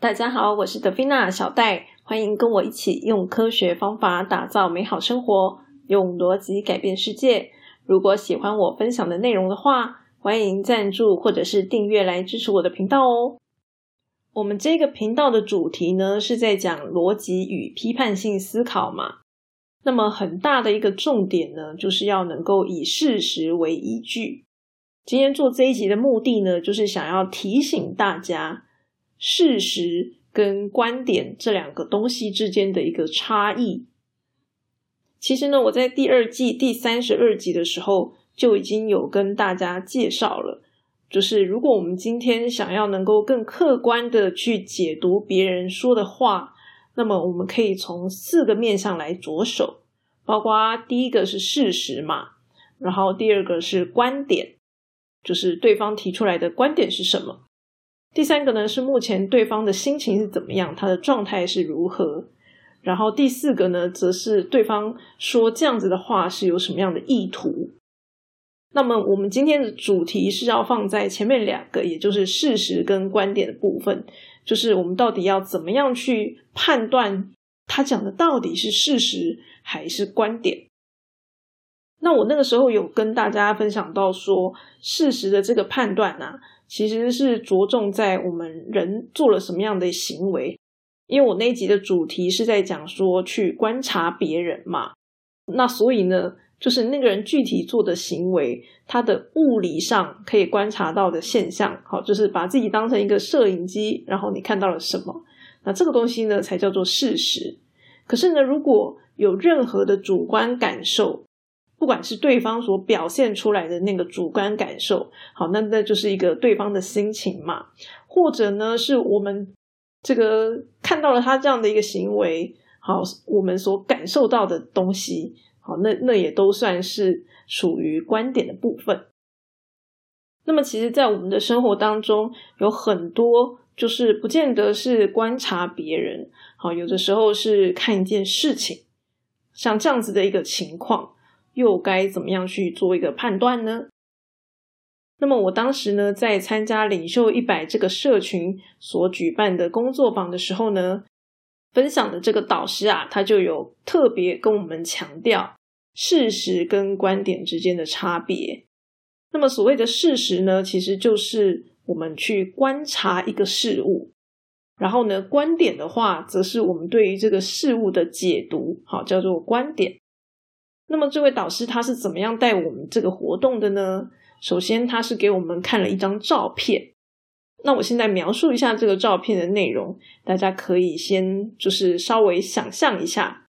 大家好，我是德菲娜小戴，欢迎跟我一起用科学方法打造美好生活，用逻辑改变世界。如果喜欢我分享的内容的话，欢迎赞助或者是订阅来支持我的频道哦。我们这个频道的主题呢，是在讲逻辑与批判性思考嘛。那么很大的一个重点呢，就是要能够以事实为依据。今天做这一集的目的呢，就是想要提醒大家。事实跟观点这两个东西之间的一个差异，其实呢，我在第二季第三十二集的时候就已经有跟大家介绍了。就是如果我们今天想要能够更客观的去解读别人说的话，那么我们可以从四个面向来着手，包括第一个是事实嘛，然后第二个是观点，就是对方提出来的观点是什么。第三个呢是目前对方的心情是怎么样，他的状态是如何。然后第四个呢，则是对方说这样子的话是有什么样的意图。那么我们今天的主题是要放在前面两个，也就是事实跟观点的部分，就是我们到底要怎么样去判断他讲的到底是事实还是观点。那我那个时候有跟大家分享到说，事实的这个判断啊。其实是着重在我们人做了什么样的行为，因为我那一集的主题是在讲说去观察别人嘛，那所以呢，就是那个人具体做的行为，他的物理上可以观察到的现象，好，就是把自己当成一个摄影机，然后你看到了什么，那这个东西呢才叫做事实。可是呢，如果有任何的主观感受，不管是对方所表现出来的那个主观感受，好，那那就是一个对方的心情嘛，或者呢，是我们这个看到了他这样的一个行为，好，我们所感受到的东西，好，那那也都算是属于观点的部分。那么，其实，在我们的生活当中，有很多就是不见得是观察别人，好，有的时候是看一件事情，像这样子的一个情况。又该怎么样去做一个判断呢？那么我当时呢，在参加领袖一百这个社群所举办的工作坊的时候呢，分享的这个导师啊，他就有特别跟我们强调事实跟观点之间的差别。那么所谓的事实呢，其实就是我们去观察一个事物，然后呢，观点的话，则是我们对于这个事物的解读，好，叫做观点。那么这位导师他是怎么样带我们这个活动的呢？首先，他是给我们看了一张照片。那我现在描述一下这个照片的内容，大家可以先就是稍微想象一下。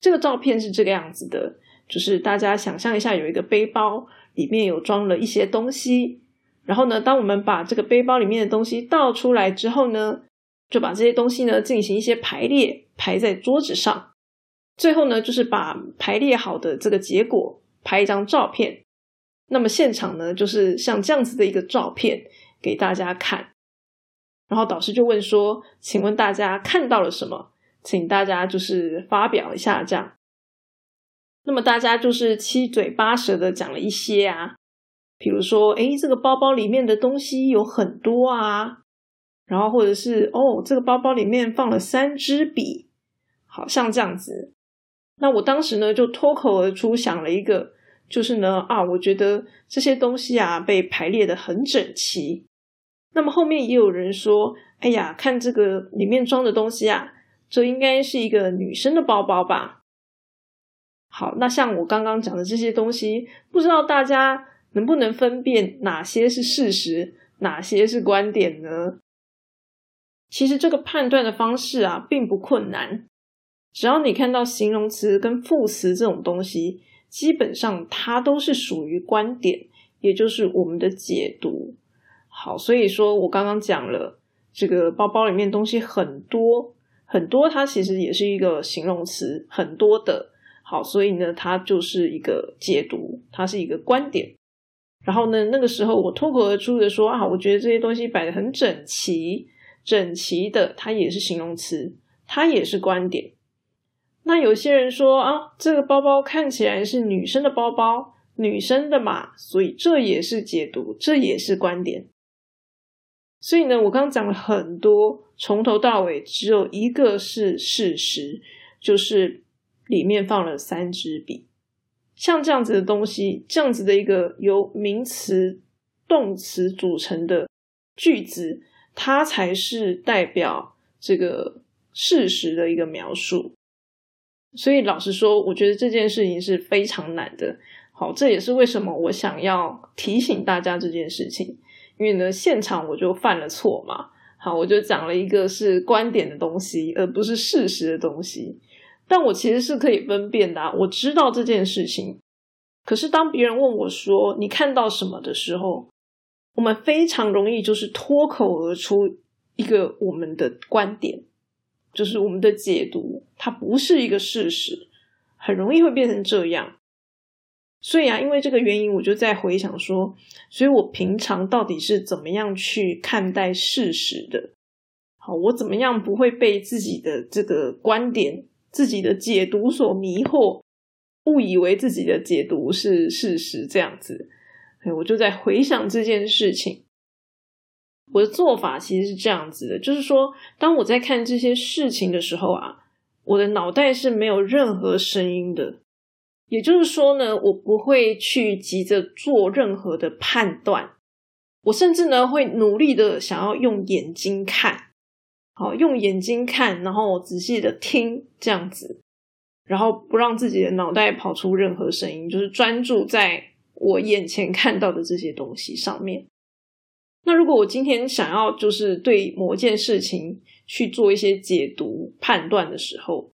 这个照片是这个样子的，就是大家想象一下，有一个背包，里面有装了一些东西。然后呢，当我们把这个背包里面的东西倒出来之后呢，就把这些东西呢进行一些排列，排在桌子上。最后呢，就是把排列好的这个结果拍一张照片。那么现场呢，就是像这样子的一个照片给大家看。然后导师就问说：“请问大家看到了什么？请大家就是发表一下这样。”那么大家就是七嘴八舌的讲了一些啊，比如说：“诶，这个包包里面的东西有很多啊。”然后或者是：“哦，这个包包里面放了三支笔。”好像这样子。那我当时呢，就脱口而出想了一个，就是呢，啊，我觉得这些东西啊被排列的很整齐。那么后面也有人说，哎呀，看这个里面装的东西啊，这应该是一个女生的包包吧？好，那像我刚刚讲的这些东西，不知道大家能不能分辨哪些是事实，哪些是观点呢？其实这个判断的方式啊，并不困难。只要你看到形容词跟副词这种东西，基本上它都是属于观点，也就是我们的解读。好，所以说我刚刚讲了，这个包包里面东西很多很多，它其实也是一个形容词，很多的。好，所以呢，它就是一个解读，它是一个观点。然后呢，那个时候我脱口而出的说啊，我觉得这些东西摆的很整齐，整齐的，它也是形容词，它也是观点。那有些人说啊，这个包包看起来是女生的包包，女生的嘛，所以这也是解读，这也是观点。所以呢，我刚刚讲了很多，从头到尾只有一个是事实，就是里面放了三支笔。像这样子的东西，这样子的一个由名词、动词组成的句子，它才是代表这个事实的一个描述。所以老实说，我觉得这件事情是非常难的。好，这也是为什么我想要提醒大家这件事情。因为呢，现场我就犯了错嘛。好，我就讲了一个是观点的东西，而不是事实的东西。但我其实是可以分辨的，我知道这件事情。可是当别人问我说“你看到什么”的时候，我们非常容易就是脱口而出一个我们的观点，就是我们的解读，它不是一个事实，很容易会变成这样。所以啊，因为这个原因，我就在回想说，所以我平常到底是怎么样去看待事实的？好，我怎么样不会被自己的这个观点、自己的解读所迷惑，误以为自己的解读是事实这样子？哎，我就在回想这件事情。我的做法其实是这样子的，就是说，当我在看这些事情的时候啊，我的脑袋是没有任何声音的。也就是说呢，我不会去急着做任何的判断，我甚至呢会努力的想要用眼睛看，好用眼睛看，然后仔细的听这样子，然后不让自己的脑袋跑出任何声音，就是专注在我眼前看到的这些东西上面。那如果我今天想要就是对某件事情去做一些解读判断的时候，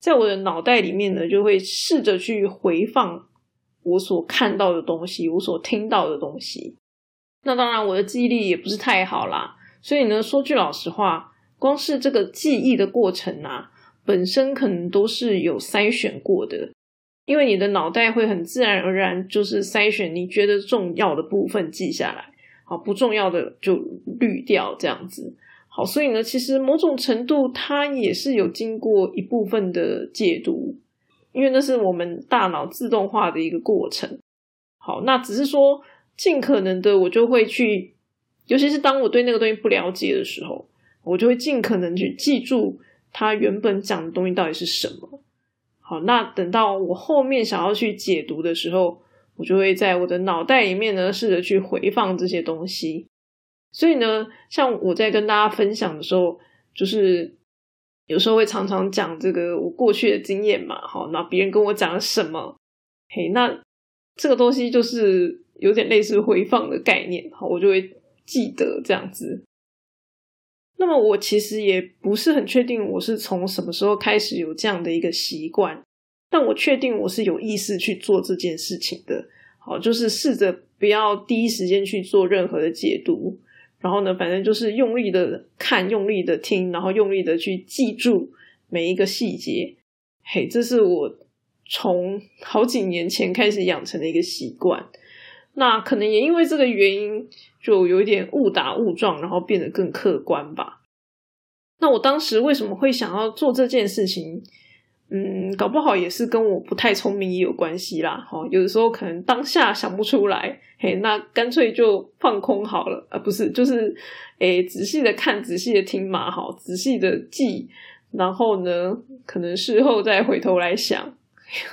在我的脑袋里面呢，就会试着去回放我所看到的东西，我所听到的东西。那当然，我的记忆力也不是太好啦。所以呢，说句老实话，光是这个记忆的过程啊，本身可能都是有筛选过的，因为你的脑袋会很自然而然就是筛选你觉得重要的部分记下来，好，不重要的就滤掉这样子。好，所以呢，其实某种程度它也是有经过一部分的解读，因为那是我们大脑自动化的一个过程。好，那只是说尽可能的，我就会去，尤其是当我对那个东西不了解的时候，我就会尽可能去记住它原本讲的东西到底是什么。好，那等到我后面想要去解读的时候，我就会在我的脑袋里面呢，试着去回放这些东西。所以呢，像我在跟大家分享的时候，就是有时候会常常讲这个我过去的经验嘛，好，那别人跟我讲什么，嘿，那这个东西就是有点类似回放的概念，好，我就会记得这样子。那么我其实也不是很确定我是从什么时候开始有这样的一个习惯，但我确定我是有意识去做这件事情的，好，就是试着不要第一时间去做任何的解读。然后呢，反正就是用力的看，用力的听，然后用力的去记住每一个细节。嘿，这是我从好几年前开始养成的一个习惯。那可能也因为这个原因，就有一点误打误撞，然后变得更客观吧。那我当时为什么会想要做这件事情？嗯，搞不好也是跟我不太聪明也有关系啦。哈，有的时候可能当下想不出来，嘿，那干脆就放空好了啊，不是，就是诶，仔细的看，仔细的听嘛，好，仔细的记，然后呢，可能事后再回头来想，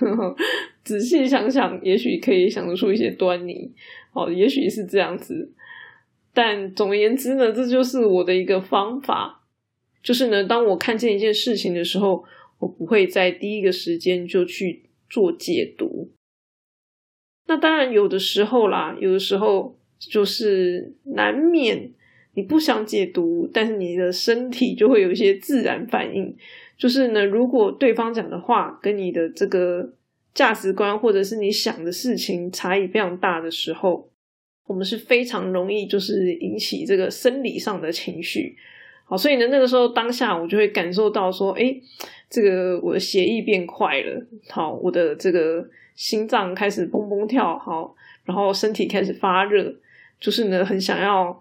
仔细想想，也许可以想得出一些端倪。哦，也许是这样子，但总而言之呢，这就是我的一个方法，就是呢，当我看见一件事情的时候。我不会在第一个时间就去做解读。那当然有的时候啦，有的时候就是难免你不想解读，但是你的身体就会有一些自然反应。就是呢，如果对方讲的话跟你的这个价值观或者是你想的事情差异非常大的时候，我们是非常容易就是引起这个生理上的情绪。好，所以呢，那个时候当下我就会感受到说，哎。这个我的血液变快了，好，我的这个心脏开始砰砰跳，好，然后身体开始发热，就是呢，很想要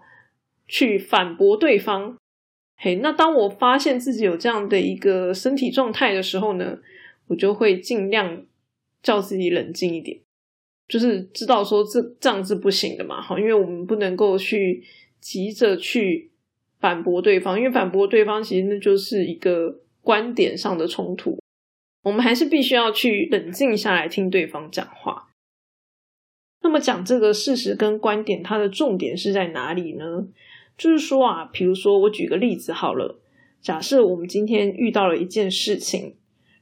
去反驳对方。嘿，那当我发现自己有这样的一个身体状态的时候呢，我就会尽量叫自己冷静一点，就是知道说这这样是不行的嘛，好，因为我们不能够去急着去反驳对方，因为反驳对方其实那就是一个观点上的冲突。我们还是必须要去冷静下来听对方讲话。那么讲这个事实跟观点，它的重点是在哪里呢？就是说啊，比如说我举个例子好了，假设我们今天遇到了一件事情，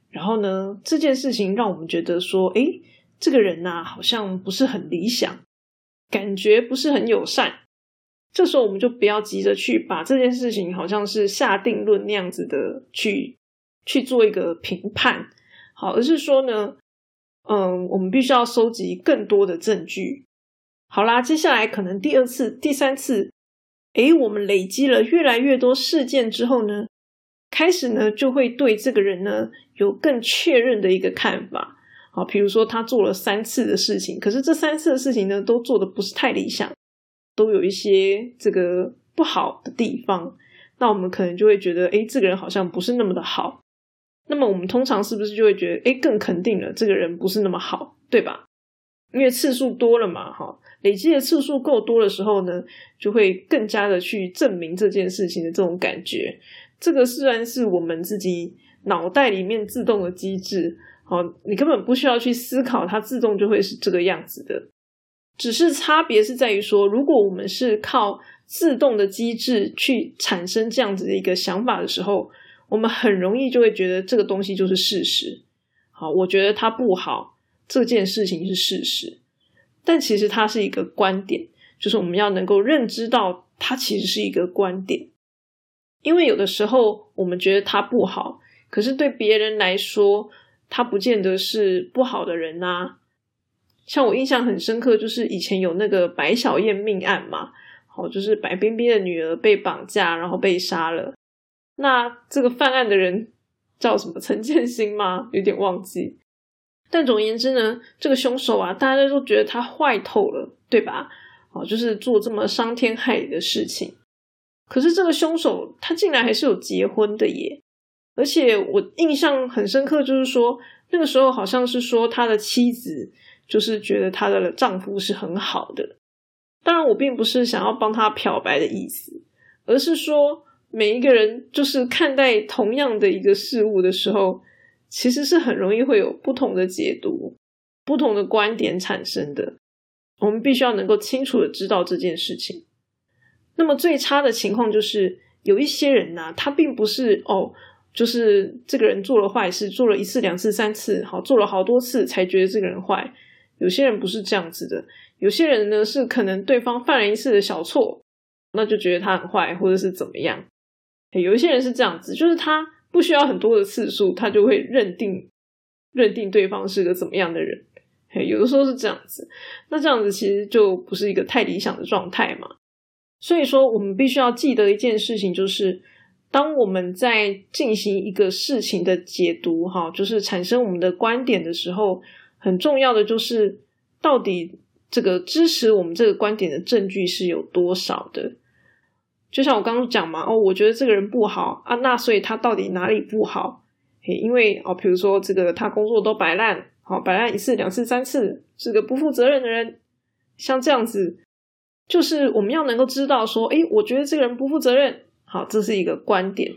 然后呢，这件事情让我们觉得说，诶，这个人呐，好像不是很理想，感觉不是很友善。这时候我们就不要急着去把这件事情好像是下定论那样子的去去做一个评判，好，而是说呢。嗯，我们必须要收集更多的证据。好啦，接下来可能第二次、第三次，诶，我们累积了越来越多事件之后呢，开始呢就会对这个人呢有更确认的一个看法。好，比如说他做了三次的事情，可是这三次的事情呢都做的不是太理想，都有一些这个不好的地方，那我们可能就会觉得，诶，这个人好像不是那么的好。那么我们通常是不是就会觉得，哎，更肯定了这个人不是那么好，对吧？因为次数多了嘛，哈，累积的次数够多的时候呢，就会更加的去证明这件事情的这种感觉。这个虽然是我们自己脑袋里面自动的机制，好，你根本不需要去思考，它自动就会是这个样子的。只是差别是在于说，如果我们是靠自动的机制去产生这样子的一个想法的时候。我们很容易就会觉得这个东西就是事实。好，我觉得它不好，这件事情是事实。但其实它是一个观点，就是我们要能够认知到它其实是一个观点。因为有的时候我们觉得它不好，可是对别人来说，他不见得是不好的人呐。像我印象很深刻，就是以前有那个白小燕命案嘛，好，就是白冰冰的女儿被绑架，然后被杀了。那这个犯案的人叫什么？陈建新吗？有点忘记。但总而言之呢，这个凶手啊，大家都觉得他坏透了，对吧？哦，就是做这么伤天害理的事情。可是这个凶手他竟然还是有结婚的耶！而且我印象很深刻，就是说那个时候好像是说他的妻子就是觉得她的丈夫是很好的。当然，我并不是想要帮他漂白的意思，而是说。每一个人就是看待同样的一个事物的时候，其实是很容易会有不同的解读、不同的观点产生的。我们必须要能够清楚的知道这件事情。那么最差的情况就是有一些人呢，他并不是哦，就是这个人做了坏事，做了一次、两次、三次，好，做了好多次才觉得这个人坏。有些人不是这样子的，有些人呢是可能对方犯了一次的小错，那就觉得他很坏，或者是怎么样。有一些人是这样子，就是他不需要很多的次数，他就会认定认定对方是个怎么样的人。有的时候是这样子，那这样子其实就不是一个太理想的状态嘛。所以说，我们必须要记得一件事情，就是当我们在进行一个事情的解读，哈，就是产生我们的观点的时候，很重要的就是到底这个支持我们这个观点的证据是有多少的。就像我刚刚讲嘛，哦，我觉得这个人不好啊，那所以他到底哪里不好？因为哦，比如说这个他工作都摆烂，好摆烂一次、两次、三次，是个不负责任的人。像这样子，就是我们要能够知道说，诶，我觉得这个人不负责任，好，这是一个观点。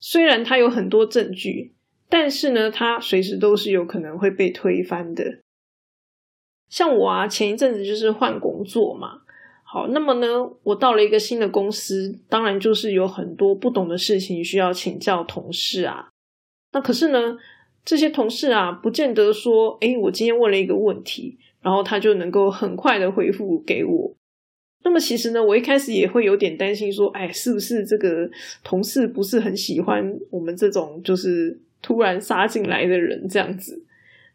虽然他有很多证据，但是呢，他随时都是有可能会被推翻的。像我啊，前一阵子就是换工作嘛。好，那么呢，我到了一个新的公司，当然就是有很多不懂的事情需要请教同事啊。那可是呢，这些同事啊，不见得说，诶，我今天问了一个问题，然后他就能够很快的回复给我。那么其实呢，我一开始也会有点担心，说，哎，是不是这个同事不是很喜欢我们这种就是突然杀进来的人这样子？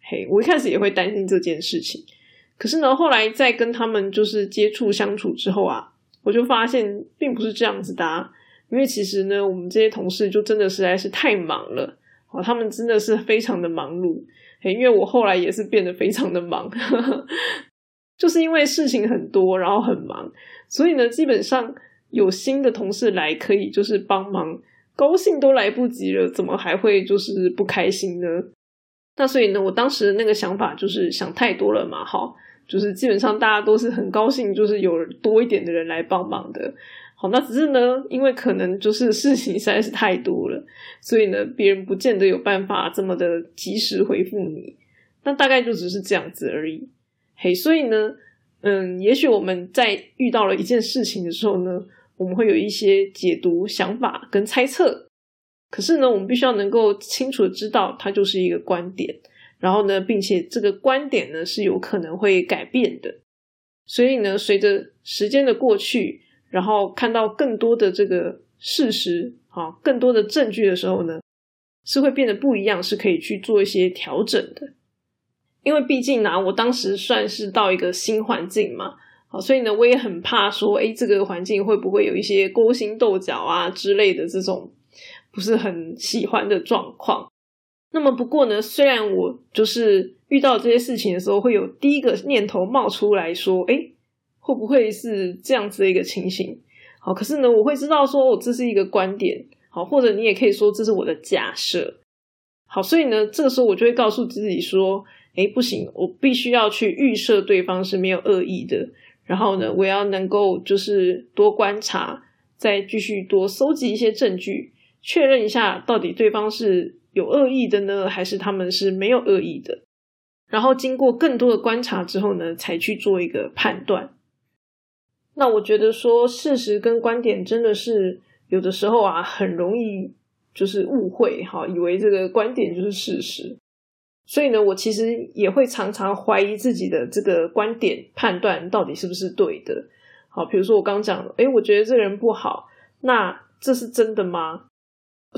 嘿，我一开始也会担心这件事情。可是呢，后来在跟他们就是接触相处之后啊，我就发现并不是这样子的。啊因为其实呢，我们这些同事就真的实在是太忙了，哦，他们真的是非常的忙碌。嘿因为我后来也是变得非常的忙，就是因为事情很多，然后很忙，所以呢，基本上有新的同事来可以就是帮忙，高兴都来不及了，怎么还会就是不开心呢？那所以呢，我当时那个想法就是想太多了嘛，哈。就是基本上大家都是很高兴，就是有多一点的人来帮忙的。好，那只是呢，因为可能就是事情实在是太多了，所以呢，别人不见得有办法这么的及时回复你。那大概就只是这样子而已。嘿，所以呢，嗯，也许我们在遇到了一件事情的时候呢，我们会有一些解读、想法跟猜测。可是呢，我们必须要能够清楚的知道，它就是一个观点。然后呢，并且这个观点呢是有可能会改变的。所以呢，随着时间的过去。然后看到更多的这个事实，啊，更多的证据的时候呢，是会变得不一样，是可以去做一些调整的。因为毕竟呢，我当时算是到一个新环境嘛，好，所以呢，我也很怕说，哎，这个环境会不会有一些勾心斗角啊之类的这种不是很喜欢的状况。那么不过呢，虽然我就是遇到这些事情的时候，会有第一个念头冒出来说，哎。会不会是这样子的一个情形？好，可是呢，我会知道说，我这是一个观点，好，或者你也可以说这是我的假设，好，所以呢，这个时候我就会告诉自己说，哎，不行，我必须要去预设对方是没有恶意的，然后呢，我要能够就是多观察，再继续多搜集一些证据，确认一下到底对方是有恶意的呢，还是他们是没有恶意的，然后经过更多的观察之后呢，才去做一个判断。那我觉得说事实跟观点真的是有的时候啊，很容易就是误会哈，以为这个观点就是事实。所以呢，我其实也会常常怀疑自己的这个观点判断到底是不是对的。好，比如说我刚讲了，诶，我觉得这个人不好，那这是真的吗？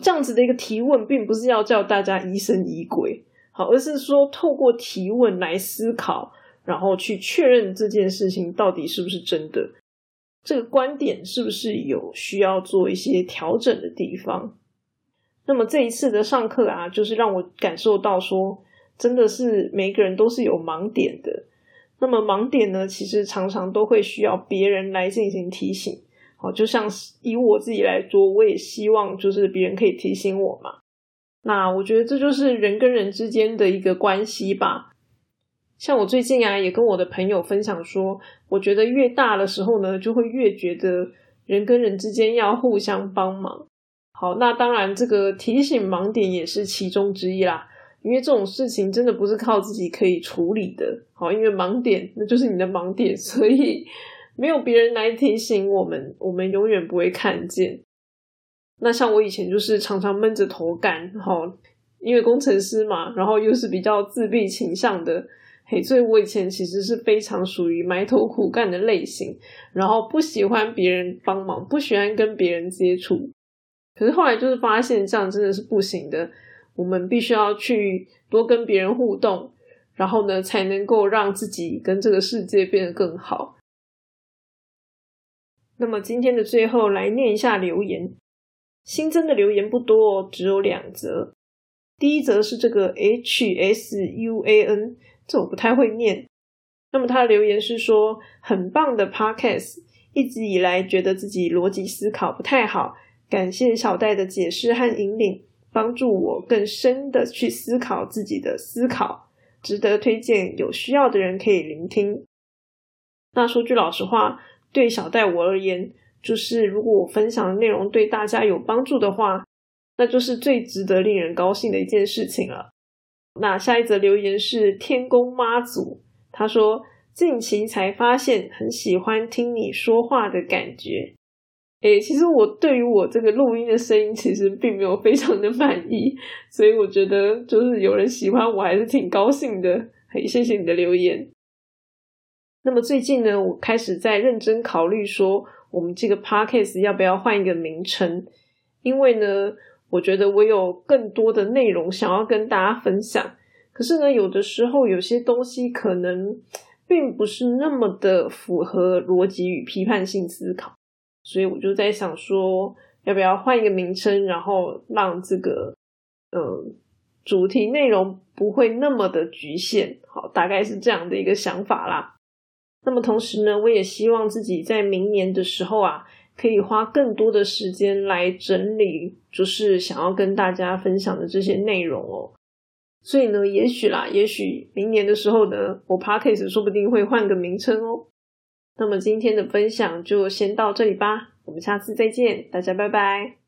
这样子的一个提问，并不是要叫大家疑神疑鬼，好，而是说透过提问来思考，然后去确认这件事情到底是不是真的。这个观点是不是有需要做一些调整的地方？那么这一次的上课啊，就是让我感受到说，真的是每个人都是有盲点的。那么盲点呢，其实常常都会需要别人来进行提醒。好，就像以我自己来说，我也希望就是别人可以提醒我嘛。那我觉得这就是人跟人之间的一个关系吧。像我最近啊，也跟我的朋友分享说，我觉得越大的时候呢，就会越觉得人跟人之间要互相帮忙。好，那当然这个提醒盲点也是其中之一啦，因为这种事情真的不是靠自己可以处理的。好，因为盲点那就是你的盲点，所以没有别人来提醒我们，我们永远不会看见。那像我以前就是常常闷着头干，好，因为工程师嘛，然后又是比较自闭倾向的。嘿，所以我以前其实是非常属于埋头苦干的类型，然后不喜欢别人帮忙，不喜欢跟别人接触。可是后来就是发现这样真的是不行的，我们必须要去多跟别人互动，然后呢才能够让自己跟这个世界变得更好。那么今天的最后来念一下留言，新增的留言不多，哦只有两则。第一则是这个 H S U A N。这我不太会念。那么他的留言是说，很棒的 podcast，一直以来觉得自己逻辑思考不太好，感谢小戴的解释和引领，帮助我更深的去思考自己的思考，值得推荐，有需要的人可以聆听。那说句老实话，对小戴我而言，就是如果我分享的内容对大家有帮助的话，那就是最值得令人高兴的一件事情了。那下一则留言是天宫妈祖，他说近期才发现很喜欢听你说话的感觉。诶，其实我对于我这个录音的声音其实并没有非常的满意，所以我觉得就是有人喜欢我还是挺高兴的。嘿，谢谢你的留言。那么最近呢，我开始在认真考虑说，我们这个 podcast 要不要换一个名称，因为呢。我觉得我有更多的内容想要跟大家分享，可是呢，有的时候有些东西可能并不是那么的符合逻辑与批判性思考，所以我就在想说，要不要换一个名称，然后让这个嗯主题内容不会那么的局限，好，大概是这样的一个想法啦。那么同时呢，我也希望自己在明年的时候啊。可以花更多的时间来整理，就是想要跟大家分享的这些内容哦。所以呢，也许啦，也许明年的时候呢，我 podcast 说不定会换个名称哦。那么今天的分享就先到这里吧。我们下次再见，大家拜拜。